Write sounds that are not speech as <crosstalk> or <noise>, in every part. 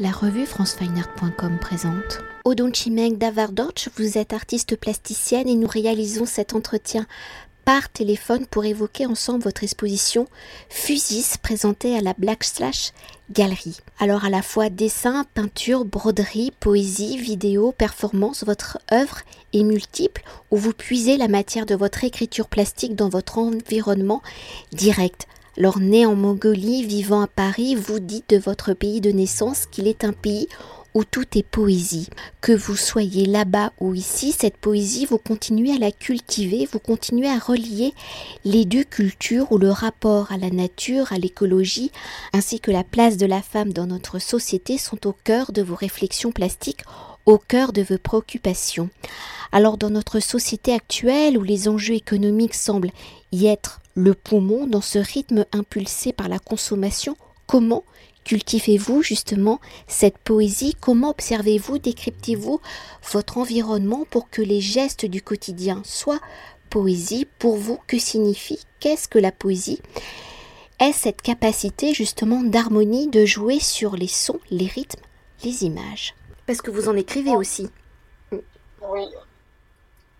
La revue francefineart.com présente. Odon Chimeng Davardorch, vous êtes artiste plasticienne et nous réalisons cet entretien par téléphone pour évoquer ensemble votre exposition Fusis présentée à la Black Slash Galerie. Alors à la fois dessin, peinture, broderie, poésie, vidéo, performance, votre œuvre est multiple où vous puisez la matière de votre écriture plastique dans votre environnement direct alors né en Mongolie, vivant à Paris, vous dites de votre pays de naissance qu'il est un pays où tout est poésie. Que vous soyez là-bas ou ici, cette poésie, vous continuez à la cultiver, vous continuez à relier les deux cultures où le rapport à la nature, à l'écologie, ainsi que la place de la femme dans notre société sont au cœur de vos réflexions plastiques, au cœur de vos préoccupations. Alors dans notre société actuelle où les enjeux économiques semblent y être le poumon dans ce rythme impulsé par la consommation, comment cultivez-vous justement cette poésie? Comment observez-vous, décryptez-vous votre environnement pour que les gestes du quotidien soient poésie? Pour vous, que signifie? Qu'est-ce que la poésie? Est cette capacité justement d'harmonie, de jouer sur les sons, les rythmes, les images? Parce que vous en écrivez aussi. Oui,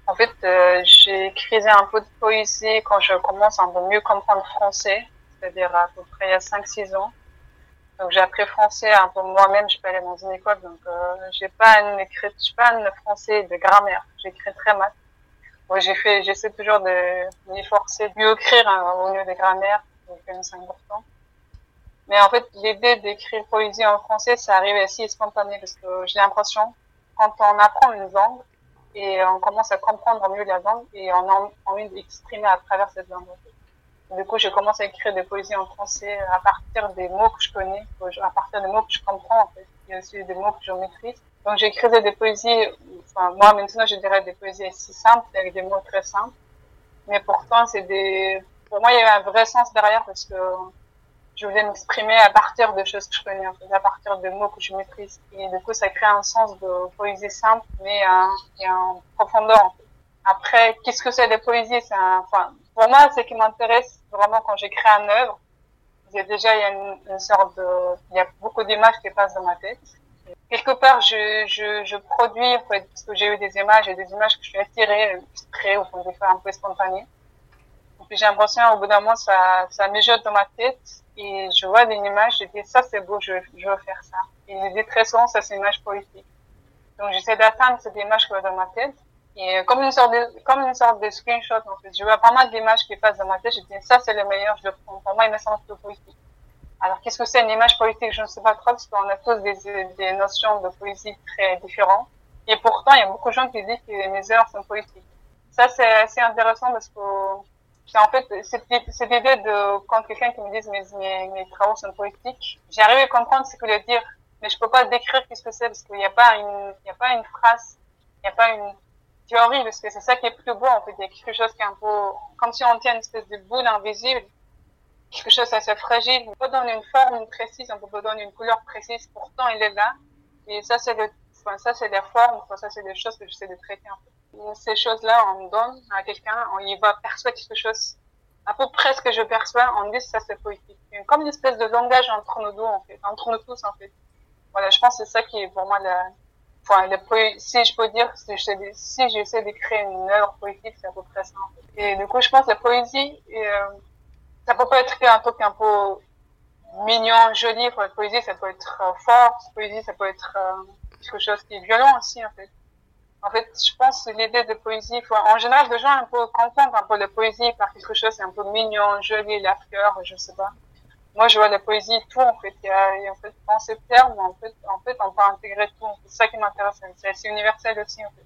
en fait, euh, j'ai écrit un peu de poésie quand je commence à mieux comprendre le français, c'est-à-dire à peu près il y a 5-6 ans. Donc j'ai appris français un peu moi-même, je peux aller dans une école, donc euh, j'ai pas une écrit, j'ai pas un français de grammaire, j'écris très mal. J'essaie toujours de m'efforcer de mieux écrire hein, au lieu des grammaires, donc c'est important. Mais en fait, l'idée d'écrire poésie en français, ça arrive assez spontané parce que j'ai l'impression, quand on apprend une langue, et on commence à comprendre mieux la langue et on a envie d'exprimer à travers cette langue. Du coup, je commence à écrire des poésies en français à partir des mots que je connais, à partir des mots que je comprends, en fait. Il y aussi des mots que je maîtrise. Donc, j'écrivais des poésies, enfin, moi, maintenant, je dirais des poésies assez simples, avec des mots très simples. Mais pourtant, c'est des, pour moi, il y a un vrai sens derrière parce que je voulais m'exprimer à partir de choses que je connais, en fait, à partir de mots que je maîtrise. Et du coup, ça crée un sens de poésie simple, mais un, et en profondeur. En fait. Après, qu'est-ce que c'est la poésie C'est enfin, pour moi, ce qui m'intéresse vraiment quand j'écris une œuvre, a déjà il y a une, sorte de, il y a beaucoup d'images qui passent dans ma tête. quelque part, je, je, je produis, en fait, parce que j'ai eu des images et des images que je suis attirée, exprès ou des fois un peu spontanées. Et puis j'ai l'impression, au bout d'un moment, ça, ça mijote dans ma tête et je vois des images, je dis ça c'est beau, je, veux faire ça. Et je dis très souvent ça c'est une image politique. Donc j'essaie d'atteindre cette image qui va dans ma tête. Et comme une sorte de, comme une sorte de screenshot en fait. Je vois pas mal d'images qui passent dans ma tête, je dis ça c'est le meilleur, je le prends. Pour moi il me semble politique. Alors qu'est-ce que c'est une image politique? Je ne sais pas trop parce qu'on a tous des, des notions de politique très différentes. Et pourtant il y a beaucoup de gens qui disent que mes œuvres sont politiques. Ça c'est assez intéressant parce que en fait, cette, idée de, quand quelqu'un qui me dit mes, mes, mes travaux sont politiques, j'arrive à comprendre ce que veut dire, mais je peux pas décrire qu'est-ce que c'est parce qu'il n'y a pas une, il y a pas une phrase, il n'y a pas une théorie parce que c'est ça qui est plus beau, en fait. Il y a quelque chose qui est un peu, comme si on tient une espèce de boule invisible, quelque chose assez fragile. On peut donner une forme précise, on peut donner une couleur précise, pourtant il est là. Et ça, c'est le, enfin, ça, c'est des formes, enfin, ça, c'est des choses que j'essaie de traiter, en fait ces choses-là, on donne à quelqu'un, on y va perçoit quelque chose, à peu près ce que je perçois, on dit ça c'est politique. Comme une espèce de langage entre nous deux, en fait, entre nous tous, en fait. Voilà, je pense que c'est ça qui est pour moi la, enfin, le, si je peux dire, si j'essaie d'écrire une œuvre poétique, c'est à peu près ça. Et du coup, je pense que la poésie, euh, ça peut pas être un truc un peu mignon, joli. La poésie, ça peut être fort. La poésie, ça peut être euh, quelque chose qui est violent aussi, en fait. En fait, je pense que l'idée de poésie, en général, les gens un peu confondent un peu la poésie par quelque chose c'est un peu mignon, joli, la fleur, je sais pas. Moi, je vois la poésie tout, en fait. Il y a, en fait, dans ces termes, en fait, en fait, on peut intégrer tout. C'est ça qui m'intéresse. C'est assez universel aussi, en fait.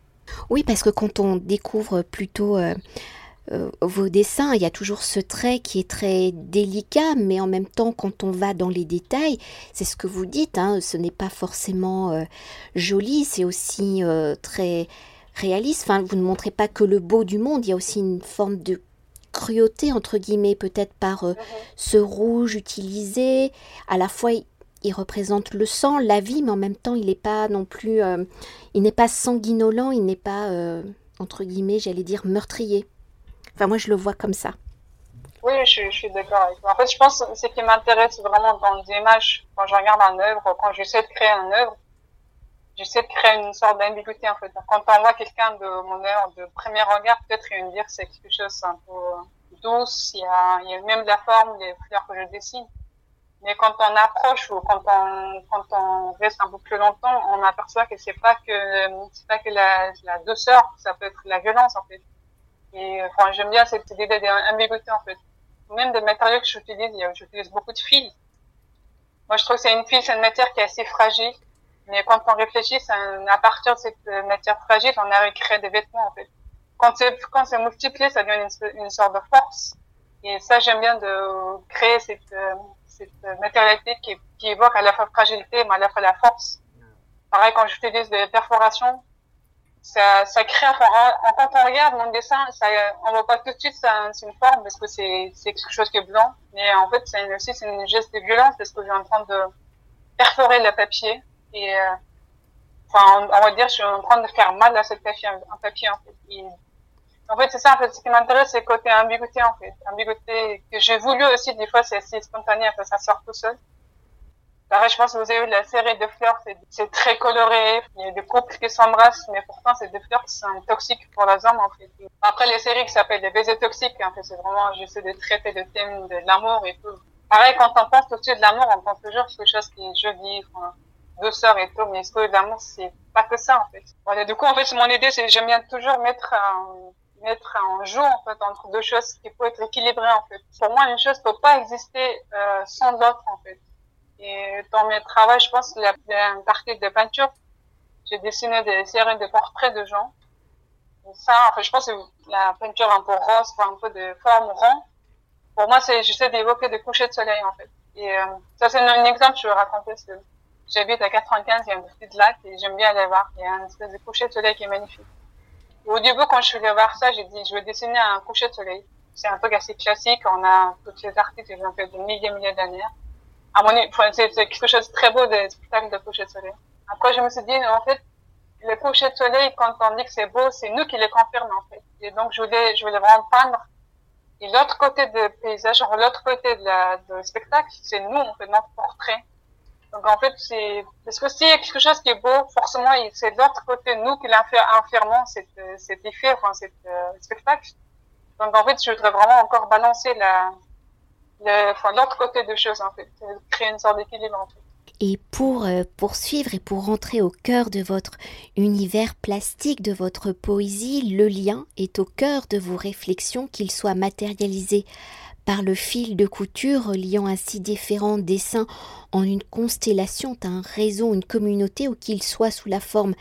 Oui, parce que quand on découvre plutôt euh, euh, vos dessins, il y a toujours ce trait qui est très délicat, mais en même temps, quand on va dans les détails, c'est ce que vous dites, hein, ce n'est pas forcément euh, joli, c'est aussi euh, très réaliste. Enfin, vous ne montrez pas que le beau du monde, il y a aussi une forme de cruauté, entre guillemets, peut-être par mhm. ce rouge utilisé. À la fois, il représente le sang, la vie, mais en même temps, il n'est pas non plus, il n'est pas sanguinolent, il n'est pas, entre guillemets, j'allais dire, meurtrier. Enfin, moi, je le vois comme ça. Oui, je, suis d'accord avec toi. En fait, je pense que ce qui m'intéresse vraiment dans les images, quand je regarde un œuvre, quand j'essaie de créer un œuvre, j'essaie de créer une sorte d'ambiguïté en fait. Quand on voit quelqu'un de mon œuvre de premier regard, peut-être il va me dire c'est quelque chose un peu douce, il y a, même la forme, les fleurs que je dessine. Mais quand on approche ou quand on, quand on reste un peu plus longtemps, on aperçoit que c'est pas que, c'est pas que la, la douceur, ça peut être la violence, en fait. Et, enfin, j'aime bien cette idée d'ambiguïté, en fait. Même des matériaux que j'utilise, j'utilise beaucoup de fils. Moi, je trouve que c'est une fil, c'est une matière qui est assez fragile. Mais quand on réfléchit, un, à partir de cette matière fragile, on arrive à créer des vêtements, en fait. Quand c'est, quand c'est multiplié, ça devient une, une sorte de force. Et ça, j'aime bien de créer cette, cette matérialité qui, qui, évoque à la fois fragilité, mais à la fois la force. Pareil, quand j'utilise des perforations, ça, ça crée, enfin, en, quand on regarde mon dessin, ça, on voit pas tout de suite c'est une forme parce que c'est, quelque chose qui est blanc, mais en fait, c'est aussi, c'est une geste de violence parce que je suis en train de perforer le papier et, euh, enfin, on, va dire, je suis en train de faire mal à cette papier, un papier, en fait. En fait, c'est ça, en fait, ce qui m'intéresse, c'est le côté ambiguïté, en fait. Ambiguïté que j'ai voulu aussi, des fois, c'est assez spontané, après ça sort tout seul. Pareil, je pense que vous avez vu la série de fleurs, c'est très coloré. Il y a des couples qui s'embrassent, mais pourtant, c'est des fleurs qui sont toxiques pour la hommes, en fait. Après, les séries qui s'appellent les baisers toxiques, en fait, c'est vraiment, j'essaie de traiter le thème de l'amour et tout. Pareil, quand on pense au-dessus de l'amour, on pense toujours quelque chose qui est joli, enfin, douceur et tout, mais est-ce que l'amour, c'est pas que ça, en fait. Voilà, du coup, en fait, mon idée, c'est j'aime bien toujours mettre un, mettre en jeu en fait entre deux choses qui peuvent être équilibrées en fait. Pour moi, une chose peut pas exister euh, sans l'autre en fait. Et dans mes travaux, je pense qu'il y a une partie de peinture. J'ai dessiné des séries de portraits de gens. Et ça, en je pense que la peinture un peu rose, un peu de forme rond. Pour moi, c'est j'essaie d'évoquer des couchers de soleil en fait. Et euh, ça, c'est un, exemple je vais raconter. J'habite à 95, il y a un petit lac et j'aime bien aller voir. Il y a un espèce de coucher de soleil qui est magnifique. Au début, quand je suis allée voir ça, j'ai dit, je vais dessiner un coucher de soleil. C'est un truc assez classique. On a tous les artistes qui ont fait des milliers et milliers d'années. À mon c'est quelque chose de très beau des spectacles de coucher de soleil. Après, je me suis dit, en fait, le coucher de soleil, quand on dit que c'est beau, c'est nous qui le confirmons, en fait. Et donc, je voulais, je voulais vraiment peindre. Et l'autre côté du paysage, l'autre côté de la, du spectacle, c'est nous, on fait notre portrait. Donc en fait, c'est parce que s'il y a quelque chose qui est beau, forcément, c'est de l'autre côté nous qui l'infirmons cet, cet effet, enfin cet euh, spectacle. Donc en fait, je voudrais vraiment encore balancer la, enfin l'autre côté des choses en fait, créer une sorte d'équilibre. Et pour euh, poursuivre et pour rentrer au cœur de votre univers plastique, de votre poésie, le lien est au cœur de vos réflexions, qu'il soit matérialisé par le fil de couture reliant ainsi différents dessins en une constellation d'un réseau, une communauté ou qu'il soit sous la forme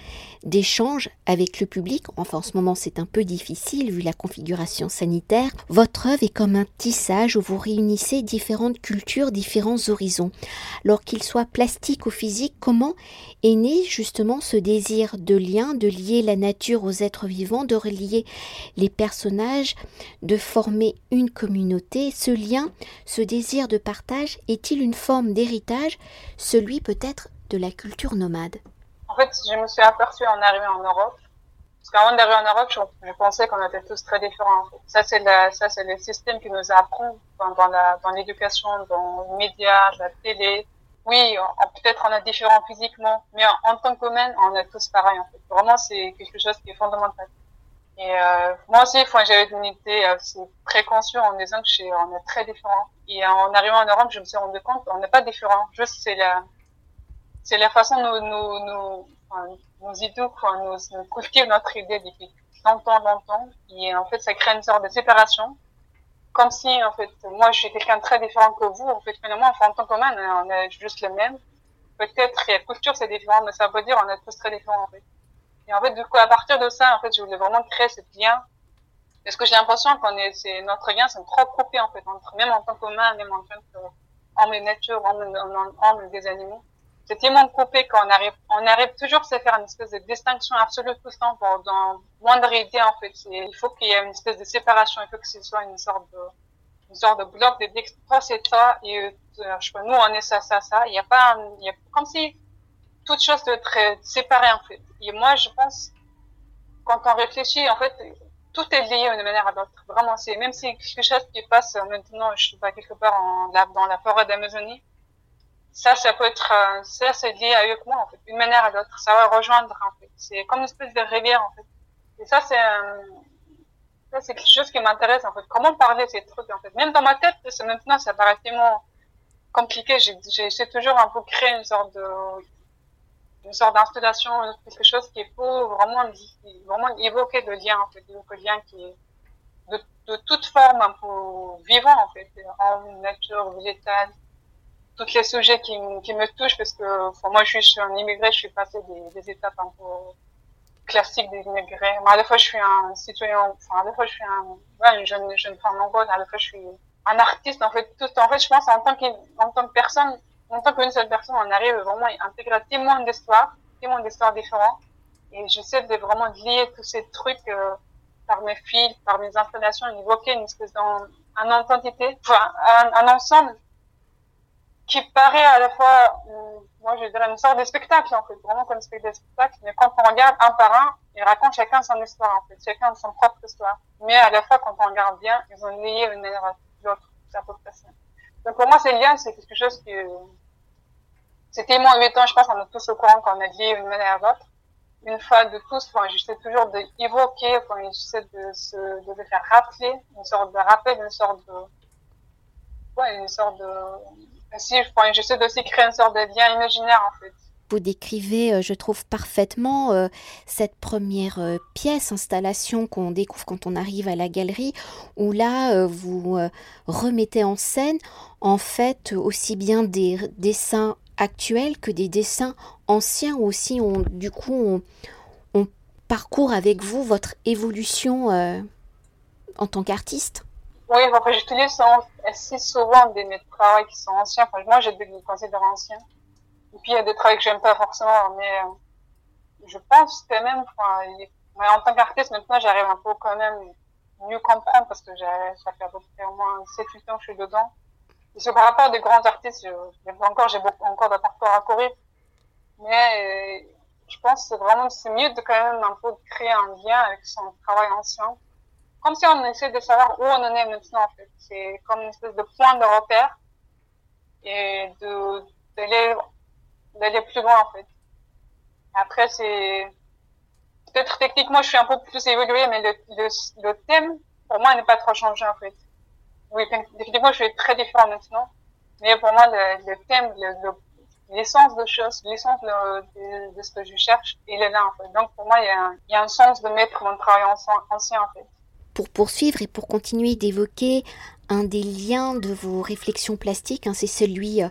d'échanges avec le public. Enfin, en ce moment, c'est un peu difficile vu la configuration sanitaire. Votre œuvre est comme un tissage où vous réunissez différentes cultures, différents horizons. Alors qu'il soit plastique ou physique, comment est né justement ce désir de lien, de lier la nature aux êtres vivants, de relier les personnages, de former une communauté? Ce lien, ce désir de partage est-il une forme d'héritage celui peut-être de la culture nomade En fait, je me suis aperçue en arrivant en Europe, parce qu'avant d'arriver en Europe, je, pensais qu'on était tous très différents. Ça, c'est le système qui nous apprend dans, l'éducation, dans les médias, la télé. Oui, peut-être on est différents physiquement, mais en, tant qu'humain, on est tous pareils. En. Vraiment, c'est quelque chose qui est fondamental. Et euh, moi aussi, j'avais une idée assez préconçue en disant que on est très différents. Et en arrivant en Europe, je me suis rendu compte qu'on n'est pas différents. Juste, c'est la, c'est la façon dont nous, nous, enfin, nous éduquons, nous, nous notre idée depuis longtemps, longtemps. Et en fait, ça crée une sorte de séparation. Comme si, en fait, moi, je suis quelqu'un très différent que vous. En fait, finalement, enfin, en tant qu'humain, on est juste le même. Peut-être, la culture, c'est différent, mais ça veut dire on est tous très différents. Et en fait, du coup, à partir de ça, en fait, je voulais vraiment créer ce lien. Parce que j'ai l'impression qu'on est, c'est, notre lien, c'est trop coupé, en fait, entre, même en tant qu'humain, même en tant qu'homme et nature, homme, des animaux. C'est tellement coupé qu'on arrive, on arrive toujours à se faire une espèce de distinction absolue tout le temps pour, dans moindre idée, en fait. il faut qu'il y ait une espèce de séparation, il faut que ce soit une sorte de, une sorte de bloc de dire, toi, c'est et, euh, je sais pas, nous, on est ça, ça, ça. Il n'y a pas, il y a, comme si, toute chose de très séparée, en fait. Et moi, je pense, quand on réfléchit, en fait, tout est lié d'une manière à l'autre. Vraiment, c'est même si quelque chose qui passe maintenant, je sais pas, quelque part en, dans la forêt d'Amazonie, ça, ça peut être, euh, ça, c'est lié avec moi, en fait, d'une manière à l'autre. Ça va rejoindre, en fait. C'est comme une espèce de rivière, en fait. Et ça, c'est, ça, c'est quelque chose qui m'intéresse, en fait. Comment parler ces trucs, en fait? Même dans ma tête, maintenant, ça paraît tellement compliqué. J'essaie toujours un peu créer une sorte de, une sorte d'installation, quelque chose qui peut vraiment, vraiment évoquer le lien, en fait, le lien qui est de, toute forme un peu vivant, en fait, en nature, végétale, tous les sujets qui, me touchent, parce que pour moi, je suis un immigré, je suis passé des, étapes un peu classiques des immigrés. Mais à la fois, je suis un citoyen, enfin, à la fois, je suis un, ouais, une jeune, jeune femme mongole, à la fois, je suis un artiste, en fait, tout, en fait, je pense, en tant que, en tant que personne, en tant qu'une seule personne, on arrive vraiment à intégrer tellement d'histoires, tellement d'histoires différentes. Et j'essaie de vraiment lier tous ces trucs euh, par mes fils, par mes installations, évoquer une espèce d'un un entité, enfin, un, ensemble qui paraît à la fois, euh, moi je dirais une sorte de spectacle en fait, vraiment comme spectacle, mais quand on regarde un par un, ils racontent chacun son histoire en fait, chacun son propre histoire. Mais à la fois, quand on regarde bien, ils ont lié une manière à l'autre, c'est à peu près. Donc pour moi, ces liens, c'est quelque chose qui, c'est tellement évident, je pense, on est tous au courant qu'on est liés d'une manière à l'autre. Une fois de tous, enfin, j'essaie toujours d'évoquer, enfin, j'essaie de se, de faire rappeler, une sorte de rappel, une sorte de, ouais, une sorte de, si, enfin, j'essaie aussi créer une sorte de lien imaginaire, en fait. Vous décrivez, euh, je trouve, parfaitement euh, cette première euh, pièce, installation qu'on découvre quand on arrive à la galerie, où là, vous remettez en scène, en fait, aussi bien des dessins actuels que des dessins anciens aussi on, du coup on, parcourt avec vous votre évolution euh, en tant qu'artiste? Oui, enfin, j'utilise assez souvent des, mes travaux qui sont anciens. Enfin, moi, j'ai des considère anciens. Et puis, il y a des travaux que j'aime pas forcément, mais euh, je pense quand même, en tant qu'artiste, maintenant, j'arrive un peu quand même mieux comprendre parce que ça fait à au moins 7-8 ans que je suis dedans. Parce que par rapport à des grands artistes, encore, j'ai beaucoup, encore de parcours à courir. Mais, euh, je pense que vraiment, c'est mieux de quand même un peu créer un lien avec son travail ancien. Comme si on essaie de savoir où on en est maintenant, en fait. C'est comme une espèce de point de repère. Et de, d'aller, d'aller plus loin, en fait. Après, c'est, peut-être techniquement, je suis un peu plus évoluée, mais le, le, le thème, pour moi, n'est pas trop changé, en fait. Oui, effectivement, je suis très différent maintenant. Mais pour moi, le, le thème, l'essence de choses, l'essence de, de, ce que je cherche, il est là, en fait. Donc, pour moi, il y a, il y a un sens de mettre mon travail ancien, en fait. Pour poursuivre et pour continuer d'évoquer un des liens de vos réflexions plastiques, hein, c'est celui euh,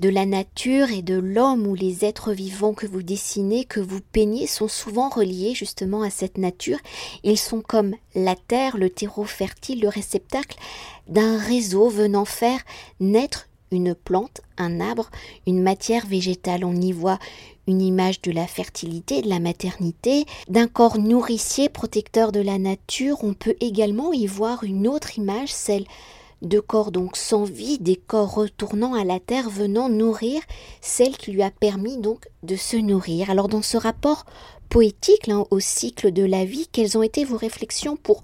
de la nature et de l'homme où les êtres vivants que vous dessinez, que vous peignez, sont souvent reliés justement à cette nature. Ils sont comme la terre, le terreau fertile, le réceptacle d'un réseau venant faire naître une plante, un arbre, une matière végétale. On y voit une image de la fertilité, de la maternité, d'un corps nourricier protecteur de la nature. On peut également y voir une autre image, celle de corps donc sans vie, des corps retournant à la terre venant nourrir celle qui lui a permis donc de se nourrir. Alors dans ce rapport poétique au cycle de la vie, quelles ont été vos réflexions pour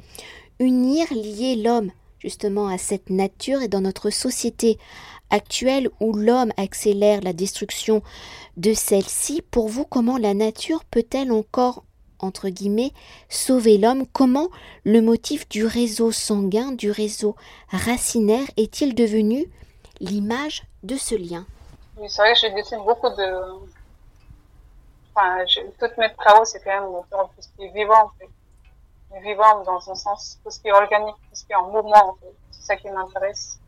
unir, lier l'homme justement à cette nature et dans notre société actuelle où l'homme accélère la destruction de celle-ci, pour vous, comment la nature peut-elle encore entre guillemets, sauver l'homme, comment le motif du réseau sanguin, du réseau racinaire est-il devenu l'image de ce lien? Oui, c'est vrai que je dessine beaucoup de... Toutes mes travaux, c'est quand même tout ce qui est vivant. Vivant dans un sens, tout ce qui est organique, tout ce qui est en mouvement, en. C'est ça qui m'intéresse.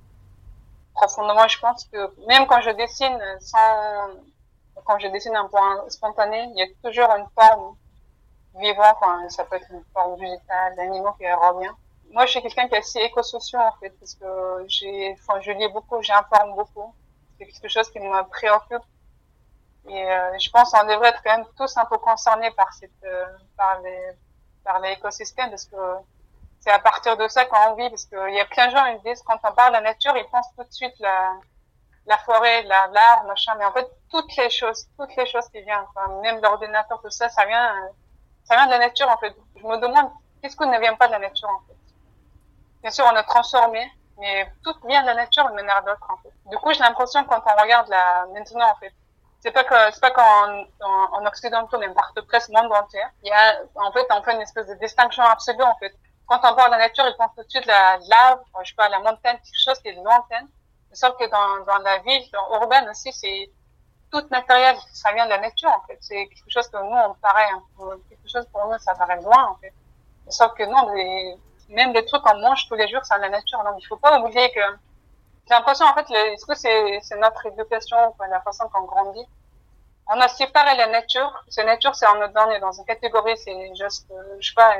Profondément, je pense que même quand je dessine. Quand je dessine un point spontané, il y a toujours une forme vivant, enfin, ça peut être une forme végétale, d'animaux qui revient. Moi, je suis quelqu'un qui est assez éco-social, en fait, parce que je lis beaucoup, j'informe beaucoup. C'est quelque chose qui me préoccupe. Et euh, je pense qu'on devrait être quand même tous un peu concernés par euh, les, par l'écosystème, parce que c'est à partir de ça qu'on vit, parce qu'il y a plein de gens, ils disent, quand on parle de la nature, ils pensent tout de suite la, la forêt, l'arbre, machin, mais en fait, toutes les choses, toutes les choses qui viennent, même l'ordinateur, tout ça, ça vient, ça vient de la nature en fait. Je me demande qu'est-ce qui ne vient pas de la nature en fait? Bien sûr, on a transformé, mais tout vient de la nature d'une manière d'autre en fait. Du coup, j'ai l'impression quand on regarde la maintenant en fait, c'est pas que c'est pas qu'en en, en Occident on est presque monde entier. Il y a en fait on fait une espèce de distinction absolue en fait. Quand on parle de la nature, ils pensent tout de suite la lave, je sais pas, la montagne, quelque chose qui est lointaine. Sauf que dans, dans la ville, dans urbaine aussi, c'est tout matériel, ça vient de la nature en fait. C'est quelque chose que nous on paraît, quelque chose pour nous ça paraît loin en fait. Sauf que non, les, même les trucs qu'on mange tous les jours, c'est de la nature. Donc il faut pas oublier que j'ai l'impression en fait, est-ce que c'est c'est notre éducation, la façon qu'on grandit? On a séparé la nature. La nature, c'est en dedans, dans une catégorie, c'est juste, euh, je sais pas,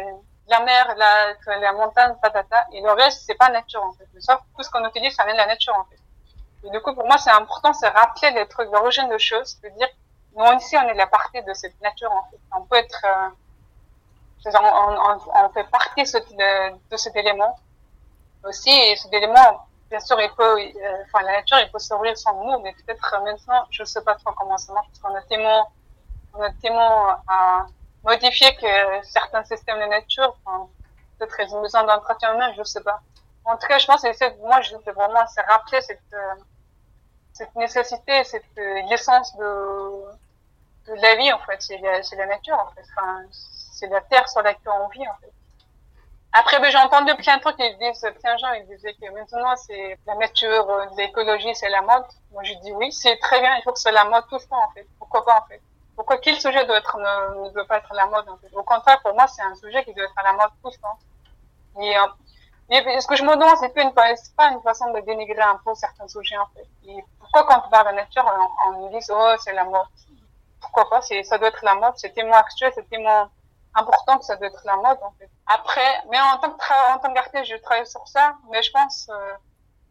la mer, la, la montagne, patata. Et le reste, c'est pas nature en fait. Sauf tout ce qu'on utilise, ça vient de la nature en fait. Et du coup, pour moi, c'est important, c'est rappeler les trucs d'origine de choses, de dire, nous ici, on est la partie de cette nature, en fait. On peut être, euh, on, fait partie de, cet élément. Aussi, et cet élément, bien sûr, il peut, euh, enfin, la nature, il peut s'ouvrir sans nous, mais peut-être maintenant, je sais pas trop comment ça marche, parce qu'on a tellement, on a tellement à modifier que certains systèmes de nature, enfin, peut-être ils ont besoin d'entretien même, je sais pas. En tout cas, je pense que moi, je veux vraiment, c'est rappeler cette, euh, cette nécessité, cette euh, l'essence de, de la vie, en fait. C'est la, la, nature, en fait. Enfin, c'est la terre sur laquelle on vit, en fait. Après, ben, j'ai entendu plein de trucs qui disent, plein de gens, ils disaient que maintenant, c'est la nature, euh, l'écologie, c'est la mode. Moi, je dis oui, c'est très bien, il faut que ce soit la mode tout le temps, en fait. Pourquoi pas, en fait? Pourquoi quel sujet doit ne, doit pas être la mode? Au contraire, pour moi, c'est un sujet qui doit être à la mode tout le temps. Et, et ce que je me demande, c'est pas, une, pas une façon de dénigrer un peu certains sujets, en fait. Pourquoi quand on parle de nature, on, on dit, oh, c'est la mode? Pourquoi pas? Ça doit être la mode. C'est tellement actuel, c'est tellement important que ça doit être la mode. Après, mais en tant que, en tant qu'artiste, je travaille sur ça, mais je pense, euh,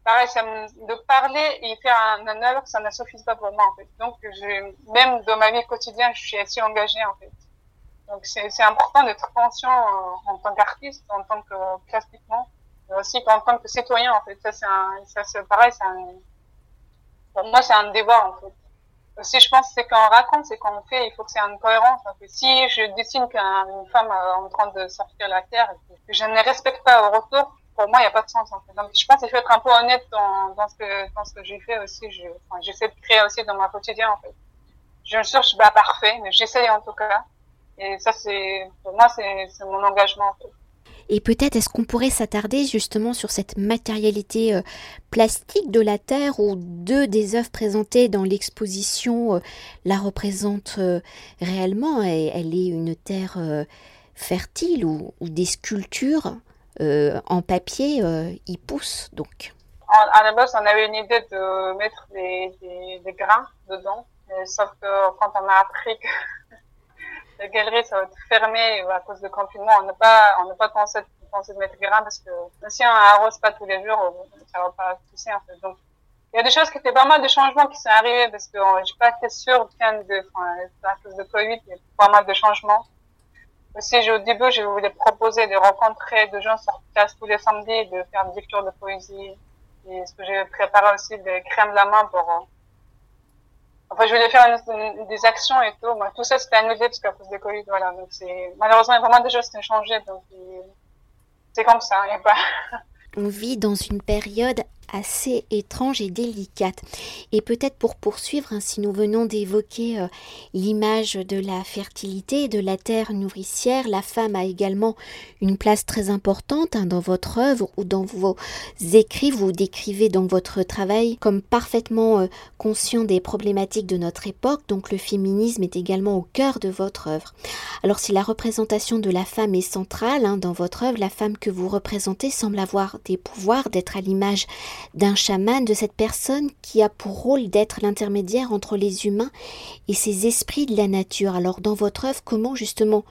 pareil, ça de parler et faire un, un œuvre, ça ne suffit pas pour moi, en fait. Donc, je, même dans ma vie quotidienne, je suis assez engagée, en fait. Donc, c'est, important d'être conscient euh, en tant qu'artiste, en tant que plastiquement aussi en tant que citoyen en fait ça c'est ça c'est pareil c'est un pour moi c'est un débat en fait aussi je pense c'est qu'on raconte c'est qu'on fait il faut que c'est une cohérence en si je dessine qu'une femme est en train de sortir la terre je ne respecte pas au retour pour moi il n'y a pas de sens en fait. Donc je pense qu'il faut être un peu honnête dans, ce que j'ai fait aussi. Je j'essaie de créer aussi dans ma quotidien en fait. Je ne cherche pas parfait mais j'essaie en tout cas. Et ça c'est pour moi c'est mon engagement et peut-être est-ce qu'on pourrait s'attarder justement sur cette matérialité euh, plastique de la Terre où deux des œuvres présentées dans l'exposition euh, la représentent euh, réellement? Et elle est une terre fertile ou, des sculptures? En papier y poussent donc. À la base, on avait une idée de mettre des, des, des grains dedans, sauf que quand on a appris que <laughs> la galerie, ça va être fermé à cause du confinement. On n'a pas, on n'a pas pensé, pensé de mettre grain parce que si on arrose pas tous les jours, ça va pas pousser, en. Donc, il y a des choses qui étaient pas mal de changements qui sont arrivés parce que euh, j'ai pas été sûre de, enfin, à cause de Covid, il y a pas mal de changements. Aussi, au début, je voulais proposer de rencontrer des gens sur place tous les samedis, de faire des lectures de poésie. Et ce que j'ai préparé aussi des crèmes de la main pour, euh, Enfin, je voulais faire des actions et tout. Moi, tout ça, c'était annulé parce qu'à cause de Covid, voilà. Donc, c'est, malheureusement, vraiment des choses qui ont changé. Donc, c'est comme ça. Il pas. On vit dans une période assez étrange et délicate. Et peut-être pour poursuivre, hein, si nous venons d'évoquer euh, l'image de la fertilité, de la terre nourricière, la femme a également une place très importante hein, dans votre œuvre ou dans vos écrits. Vous décrivez dans votre travail comme parfaitement euh, conscient des problématiques de notre époque, donc le féminisme est également au cœur de votre œuvre. Alors si la représentation de la femme est centrale hein, dans votre œuvre, la femme que vous représentez semble avoir des pouvoirs, d'être à l'image d'un chaman, de cette personne qui a pour rôle d'être l'intermédiaire entre les humains et ces esprits de la nature. Alors dans votre œuvre, comment justement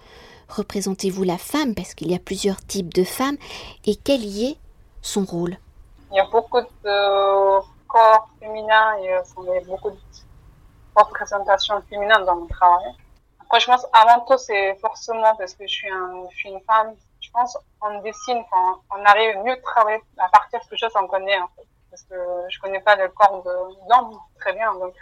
représentez-vous la femme? Parce qu'il y a plusieurs types de femmes et quel y est son rôle? Il y a beaucoup de corps féminins euh, il y a beaucoup de représentations féminines dans mon travail. Après, je pense avant tout, c'est forcément parce que je suis, je suis une femme je pense, on dessine, quand on arrive mieux de travailler à partir de quelque chose qu'on connaît, en fait. Parce que je connais pas le corps de l'homme très bien, donc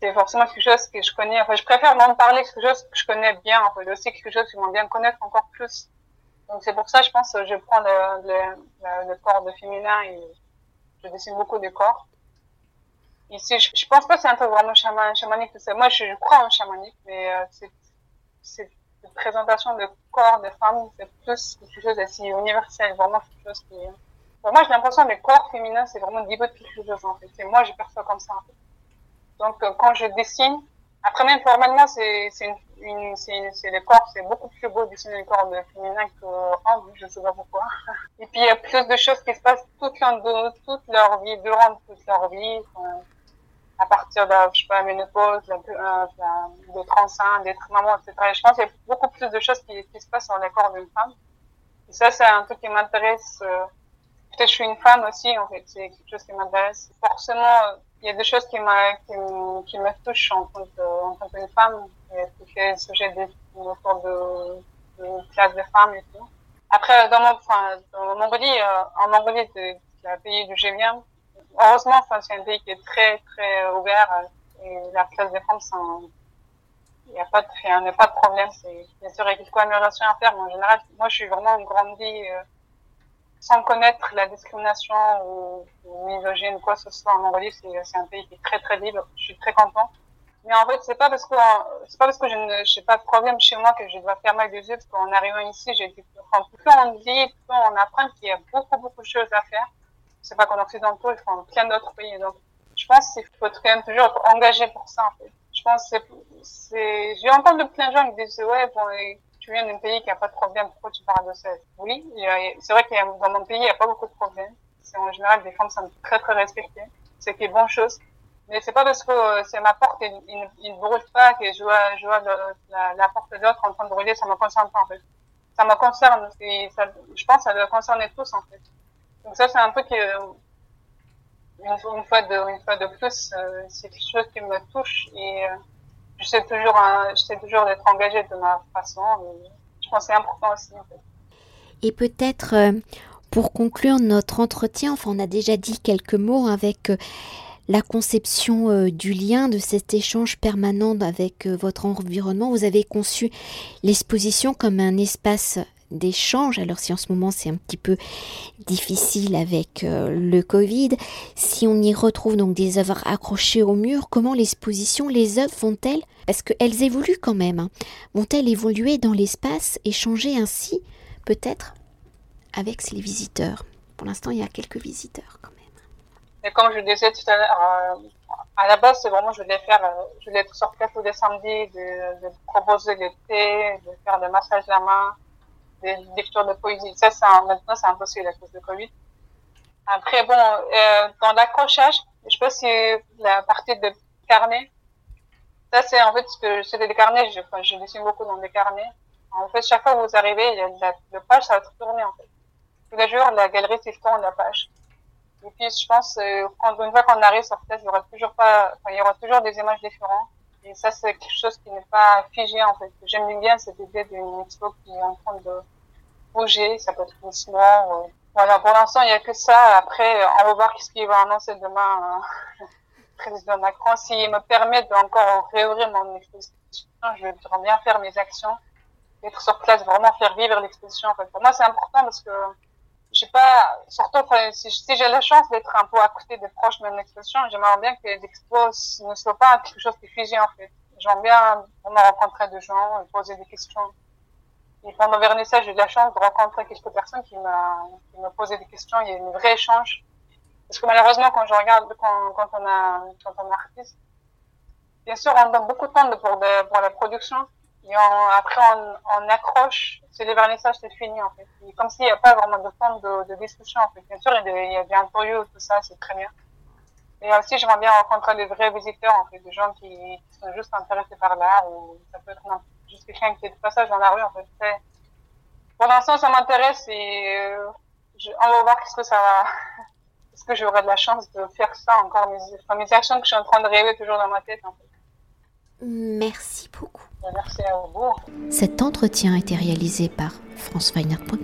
c'est forcément quelque chose que je connais. Enfin, je préfère m'en parler quelque chose que je connais bien, en fait. Aussi quelque chose que j'aimerais bien connaître encore plus. Donc c'est pour ça, je pense, je prends le, le, le, corps de féminin et je dessine beaucoup de corps. Ici, je, je pense pas que c'est un truc vraiment chaman, chamanique. Moi, je, crois en chamanique, mais euh, c'est une présentation de corps de femmes, c'est plus quelque chose d'assez universel, vraiment quelque chose qui... Pour moi, j'ai l'impression que le corps féminin, c'est vraiment niveau de quelque chose, en fait. C'est moi, je perçois comme ça, en fait. Donc, euh, quand je dessine, après même formellement, c'est le corps, c'est beaucoup plus beau de dessiner le corps de féminin que homme, je sais pas pourquoi. <laughs> Et puis il y a plus de choses qui se passent toute toute leur vie, durant toute leur vie, à partir de, je sais pas, ménopause, la, la, d'être enceinte, d'être maman, etc. Et je pense qu'il y a beaucoup plus de choses qui, qui se passent dans le corps d'une femme. Et ça, c'est un truc qui m'intéresse. Euh, peut-être je suis une femme aussi, en fait, c'est quelque chose qui m'intéresse. Forcément, il y a des choses qui, qui, qui me touchent en tant, que, en tant que femme, et ce sujet des, autour de, de classe de femmes et tout. Après, dans mon, enfin, dans Mongolie, euh, en Mongolie, c'est le pays du Gévien. Heureusement, enfin, c'est un pays qui est très, très ouvert, euh, et la classe des femmes, il n'y a pas de, il a pas de problème. Bien sûr, il y a quelques améliorations à faire, mais en général, moi, je suis vraiment grandie, euh, sans connaître la discrimination ou, ou misogyne quoi que ce soit en Mongolie, c'est un pays qui est très très libre. Je suis très contente. Mais en fait, c'est pas parce que c'est pas parce que je ne j'ai pas de problème chez moi que je dois fermer les yeux parce qu'en arrivant ici, j'ai été enfin, plus on dit, plus on apprend qu'il y a beaucoup beaucoup de choses à faire. C'est pas qu'en occidentaux, il faut en plein d'autres pays. Donc, je pense qu'il faut quand même toujours être engagé pour ça. En fait. Je pense c'est c'est j'ai entendu plein de gens qui disent ouais tu viens d'un pays qui a pas de problème, pourquoi tu parles de ça? Oui, c'est vrai que dans mon pays, il n'y a pas beaucoup de problèmes. C'est en général des femmes sont très très respectées. C'est une bonne chose. Mais c'est pas parce que euh, c'est ma porte, il, il, ne brûle pas que je vois, je vois la, la, porte de l'autre en train de brûler, ça me concerne pas en fait. Ça me concerne, ça, je pense que ça doit concerner tous en fait. Donc ça c'est un truc que, une, fois de, une fois de plus, euh, c'est quelque chose qui me touche et euh, je sais toujours, toujours d'être engagée de ma façon. je pense que c'est important aussi. Et peut-être euh, pour conclure notre entretien, enfin on a déjà dit quelques mots avec euh, la conception euh, du lien, de cet échange permanent avec votre environnement. Vous avez conçu l'exposition comme un espace d'échange. Alors si en ce moment c'est un petit peu difficile avec euh, le Covid, si on y retrouve donc des œuvres accrochées au mur, comment l'exposition, les œuvres vont-elles, parce qu'elles évoluent quand même, hein, vont-elles évoluer dans l'espace, échanger ainsi peut-être avec les visiteurs? Pour l'instant il y a quelques visiteurs quand même. Et comme je disais tout à l'heure, euh, à la base, c'est vraiment, je voulais faire, euh, je voulais place tous les samedis, de, de proposer le thé, de faire des massages à la main, des lectures de poésie. Ça, c'est maintenant, c'est impossible à cause de Covid. Après, bon, euh, dans l'accrochage, je sais pas si la partie de carnet, ça, c'est en fait ce que c'est des carnets, je, je dessine beaucoup dans des carnets. En fait, chaque fois que vous arrivez, la, page, ça va se tourner, en fait. Tous les jours, la galerie tourne la page. Et puis, je pense, euh, quand, une fois qu'on arrive sur place, il y aura toujours pas, il y aura toujours des images différentes. Et ça, c'est quelque chose qui n'est pas figé, en fait. J'aime bien cette idée d'une expo qui est en train de bouger, ça peut être doucement. Euh. Voilà, pour l'instant, il n'y a que ça. Après, on va voir ce qu'il va annoncer demain, euh, <laughs> président Macron. S'il me permet d'encore réouvrir mon exposition, je vais bien faire mes actions, être sur place, vraiment faire vivre l'exposition. En fait. Pour moi, c'est important parce que j'ai pas, surtout si, j'ai la chance d'être un peu à côté des proches de mon exposition, j'aimerais bien que les ne soient pas quelque chose qui figé en fait. J'aimerais bien vraiment rencontrer des gens, poser des questions. Et pendant le vernissage, j'ai eu la chance de rencontrer quelques personnes qui m'ont posé des questions. Il y a eu un vrai échange. Parce que malheureusement, quand je regarde, quand, quand on a, quand on est artiste, bien sûr, on donne beaucoup de temps pour, de, pour la production. Et après, on, on accroche. C'est le vernissage, c'est fini, en fait. Comme s'il n'y a pas vraiment de temps de, de discussion, en fait. Bien sûr, il y a, des interviews, tout ça, c'est très bien. Et aussi, j'aimerais bien rencontrer des vrais visiteurs, en fait, des gens qui, sont juste intéressés par l'art, ou ça peut être juste quelqu'un qui est de passage dans la rue, en fait. Pour l'instant, ça m'intéresse et euh, on va voir qu'est-ce que ça va. <laughs> Est-ce que j'aurai de la chance de faire ça encore, mes, enfin, mes actions que je suis en train de rêver toujours dans ma tête, en. Merci beaucoup. Cet entretien a été réalisé par franceweiner.com.